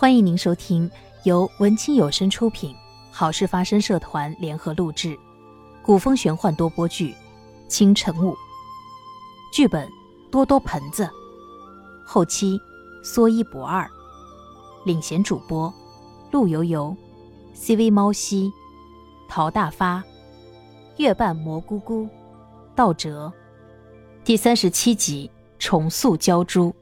欢迎您收听由文清有声出品、好事发生社团联合录制、古风玄幻多播剧《清晨雾》，剧本多多盆子，后期说一不二，领衔主播陆游游、CV 猫西、陶大发、月半蘑菇菇、道哲，第三十七集重塑鲛珠。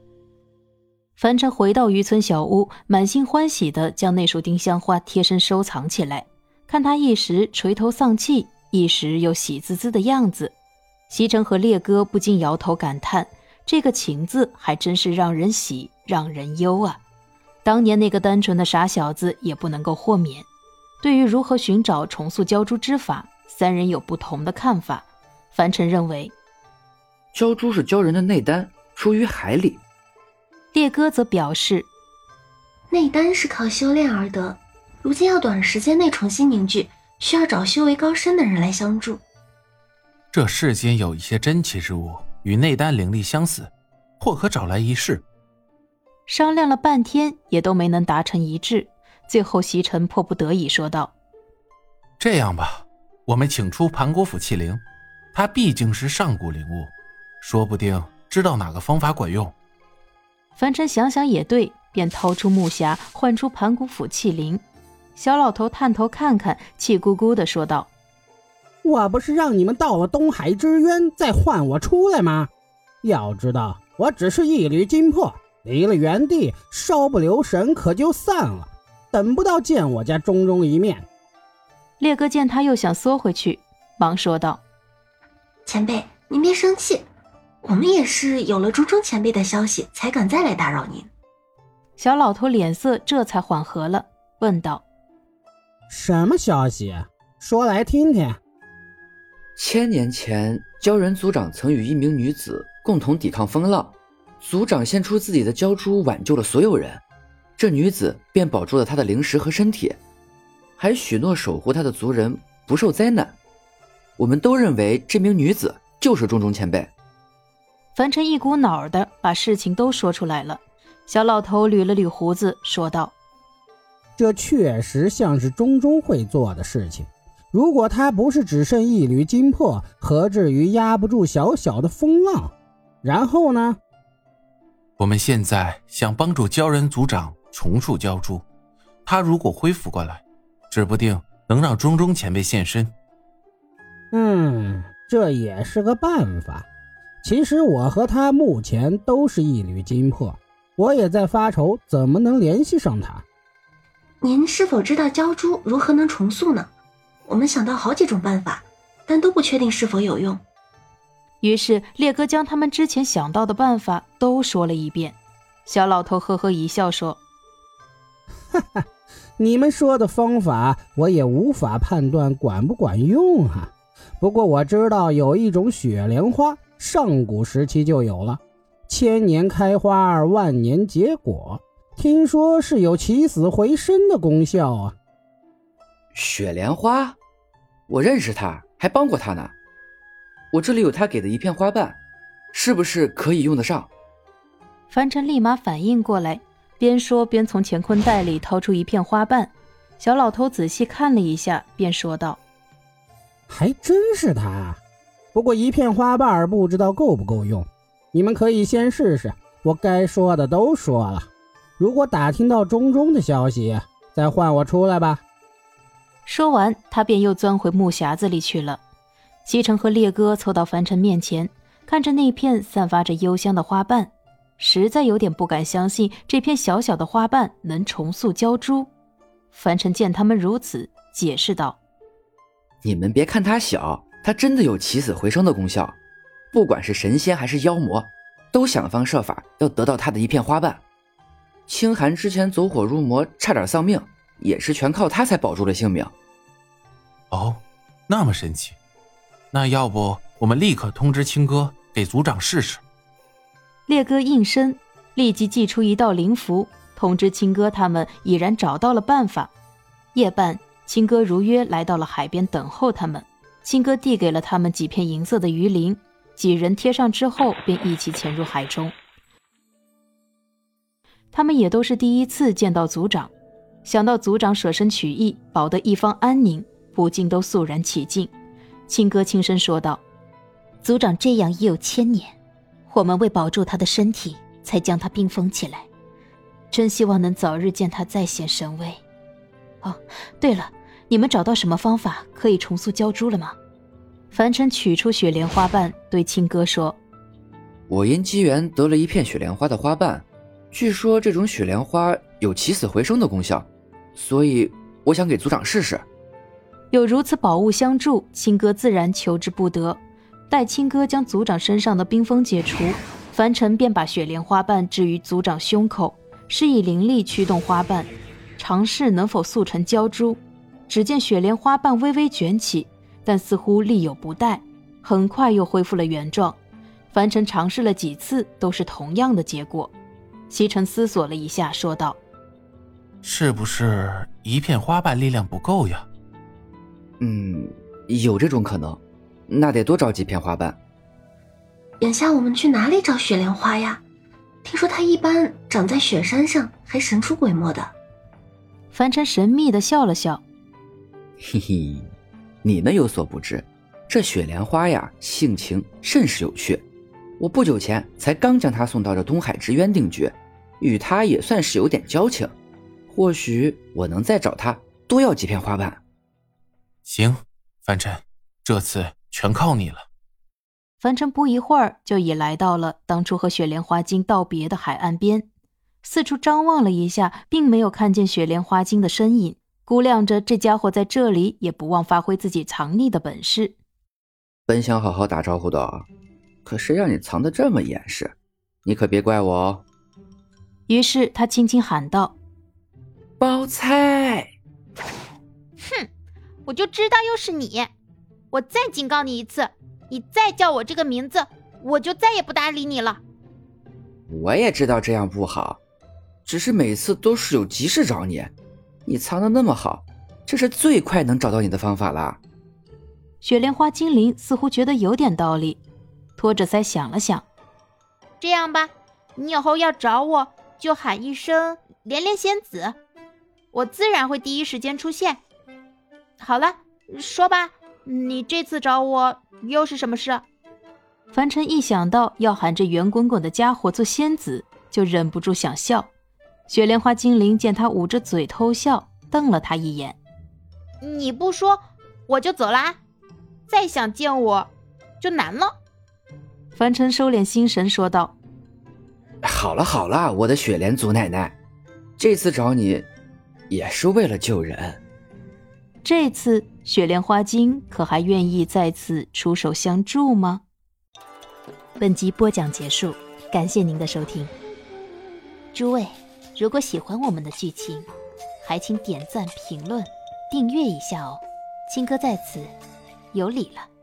樊城回到渔村小屋，满心欢喜地将那束丁香花贴身收藏起来。看他一时垂头丧气，一时又喜滋滋的样子，西城和烈哥不禁摇头感叹：这个情字还真是让人喜，让人忧啊！当年那个单纯的傻小子也不能够豁免。对于如何寻找重塑鲛珠之法，三人有不同的看法。樊城认为，鲛珠是鲛人的内丹，出于海里。烈哥则表示，内丹是靠修炼而得，如今要短时间内重新凝聚，需要找修为高深的人来相助。这世间有一些珍奇之物与内丹灵力相似，或可找来一试。商量了半天，也都没能达成一致。最后，席尘迫不得已说道：“这样吧，我们请出盘古斧器灵，它毕竟是上古灵物，说不定知道哪个方法管用。”樊尘想想也对，便掏出木匣，唤出盘古斧器灵。小老头探头看看，气咕咕的说道：“我不是让你们到了东海之渊再唤我出来吗？要知道，我只是一缕金魄，离了原地，稍不留神可就散了，等不到见我家中中一面。”烈哥见他又想缩回去，忙说道：“前辈，您别生气。”我们也是有了钟钟前辈的消息，才敢再来打扰您。小老头脸色这才缓和了，问道：“什么消息？说来听听。”千年前，鲛人族长曾与一名女子共同抵抗风浪，族长献出自己的鲛珠，挽救了所有人。这女子便保住了他的灵石和身体，还许诺守护他的族人不受灾难。我们都认为这名女子就是钟钟前辈。樊尘一股脑儿的把事情都说出来了。小老头捋了捋胡子，说道：“这确实像是中中会做的事情。如果他不是只剩一缕金魄，何至于压不住小小的风浪？然后呢？我们现在想帮助鲛人族长重塑鲛珠，他如果恢复过来，指不定能让中中前辈现身。嗯，这也是个办法。”其实我和他目前都是一缕金魄，我也在发愁怎么能联系上他。您是否知道鲛珠如何能重塑呢？我们想到好几种办法，但都不确定是否有用。于是烈哥将他们之前想到的办法都说了一遍。小老头呵呵一笑说：“哈哈，你们说的方法我也无法判断管不管用啊。不过我知道有一种雪莲花。”上古时期就有了，千年开花，万年结果，听说是有起死回生的功效啊。雪莲花，我认识他，还帮过他呢。我这里有他给的一片花瓣，是不是可以用得上？樊尘立马反应过来，边说边从乾坤袋里掏出一片花瓣。小老头仔细看了一下，便说道：“还真是他。”不过一片花瓣不知道够不够用，你们可以先试试。我该说的都说了，如果打听到中中的消息，再换我出来吧。说完，他便又钻回木匣子里去了。西城和烈哥凑到凡尘面前，看着那片散发着幽香的花瓣，实在有点不敢相信这片小小的花瓣能重塑鲛珠。凡尘见他们如此，解释道：“你们别看它小。”他真的有起死回生的功效，不管是神仙还是妖魔，都想方设法要得到他的一片花瓣。清寒之前走火入魔，差点丧命，也是全靠他才保住了性命。哦，那么神奇，那要不我们立刻通知青哥给族长试试？烈哥应声，立即祭出一道灵符，通知青哥他们已然找到了办法。夜半，青哥如约来到了海边等候他们。青哥递给了他们几片银色的鱼鳞，几人贴上之后，便一起潜入海中。他们也都是第一次见到族长，想到族长舍身取义，保得一方安宁，不禁都肃然起敬。青哥轻声说道：“族长这样已有千年，我们为保住他的身体，才将他冰封起来。真希望能早日见他再现神威。哦，对了，你们找到什么方法可以重塑鲛珠了吗？”凡尘取出雪莲花瓣，对青哥说：“我因机缘得了一片雪莲花的花瓣，据说这种雪莲花有起死回生的功效，所以我想给族长试试。”有如此宝物相助，青哥自然求之不得。待青哥将族长身上的冰封解除，凡尘便把雪莲花瓣置于族长胸口，示意灵力驱动花瓣，尝试能否速成鲛珠。只见雪莲花瓣微微卷起，但似乎力有不逮，很快又恢复了原状。凡尘尝试了几次，都是同样的结果。西城思索了一下，说道：“是不是一片花瓣力量不够呀？”嗯，有这种可能，那得多找几片花瓣。眼下我们去哪里找雪莲花呀？听说它一般长在雪山上，还神出鬼没的。凡尘神秘的笑了笑，嘿嘿，你们有所不知，这雪莲花呀，性情甚是有趣。我不久前才刚将它送到这东海之渊定居，与它也算是有点交情。或许我能再找它多要几片花瓣。行，凡尘，这次全靠你了。凡尘不一会儿就已来到了当初和雪莲花精道别的海岸边，四处张望了一下，并没有看见雪莲花精的身影，估量着这家伙在这里也不忘发挥自己藏匿的本事。本想好好打招呼的，可谁让你藏得这么严实？你可别怪我哦。于是他轻轻喊道：“包菜。”哼我就知道又是你！我再警告你一次，你再叫我这个名字，我就再也不搭理你了。我也知道这样不好，只是每次都是有急事找你，你藏的那么好，这是最快能找到你的方法了。雪莲花精灵似乎觉得有点道理，托着腮想了想，这样吧，你以后要找我就喊一声“连连仙子”，我自然会第一时间出现。好了，说吧，你这次找我又是什么事？凡尘一想到要喊这圆滚滚的家伙做仙子，就忍不住想笑。雪莲花精灵见他捂着嘴偷笑，瞪了他一眼：“你不说，我就走啦！再想见我，就难了。”凡尘收敛心神，说道：“好了好了，我的雪莲祖奶奶，这次找你，也是为了救人。”这次雪莲花精可还愿意再次出手相助吗？本集播讲结束，感谢您的收听。诸位，如果喜欢我们的剧情，还请点赞、评论、订阅一下哦。青哥在此有礼了。